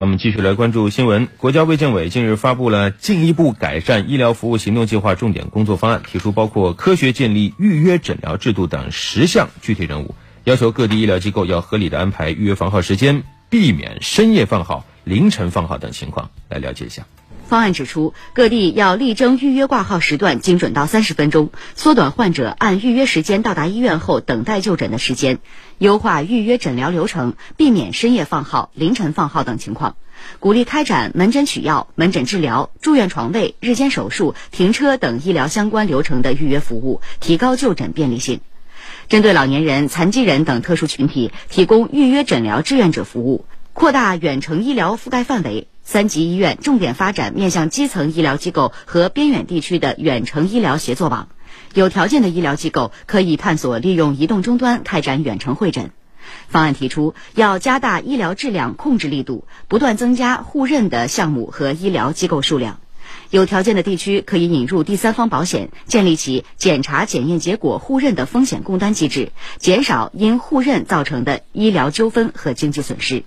我们继续来关注新闻。国家卫健委近日发布了进一步改善医疗服务行动计划重点工作方案，提出包括科学建立预约诊疗制度等十项具体任务，要求各地医疗机构要合理的安排预约房号时间，避免深夜放号、凌晨放号等情况。来了解一下。方案指出，各地要力争预约挂号时段精准到三十分钟，缩短患者按预约时间到达医院后等待就诊的时间，优化预约诊疗流程，避免深夜放号、凌晨放号等情况。鼓励开展门诊取药、门诊治疗、住院床位、日间手术、停车等医疗相关流程的预约服务，提高就诊便利性。针对老年人、残疾人等特殊群体，提供预约诊疗志愿者服务，扩大远程医疗覆盖范围。三级医院重点发展面向基层医疗机构和边远地区的远程医疗协作网，有条件的医疗机构可以探索利用移动终端开展远程会诊。方案提出，要加大医疗质量控制力度，不断增加互认的项目和医疗机构数量。有条件的地区可以引入第三方保险，建立起检查检验结果互认的风险共担机制，减少因互认造成的医疗纠纷和经济损失。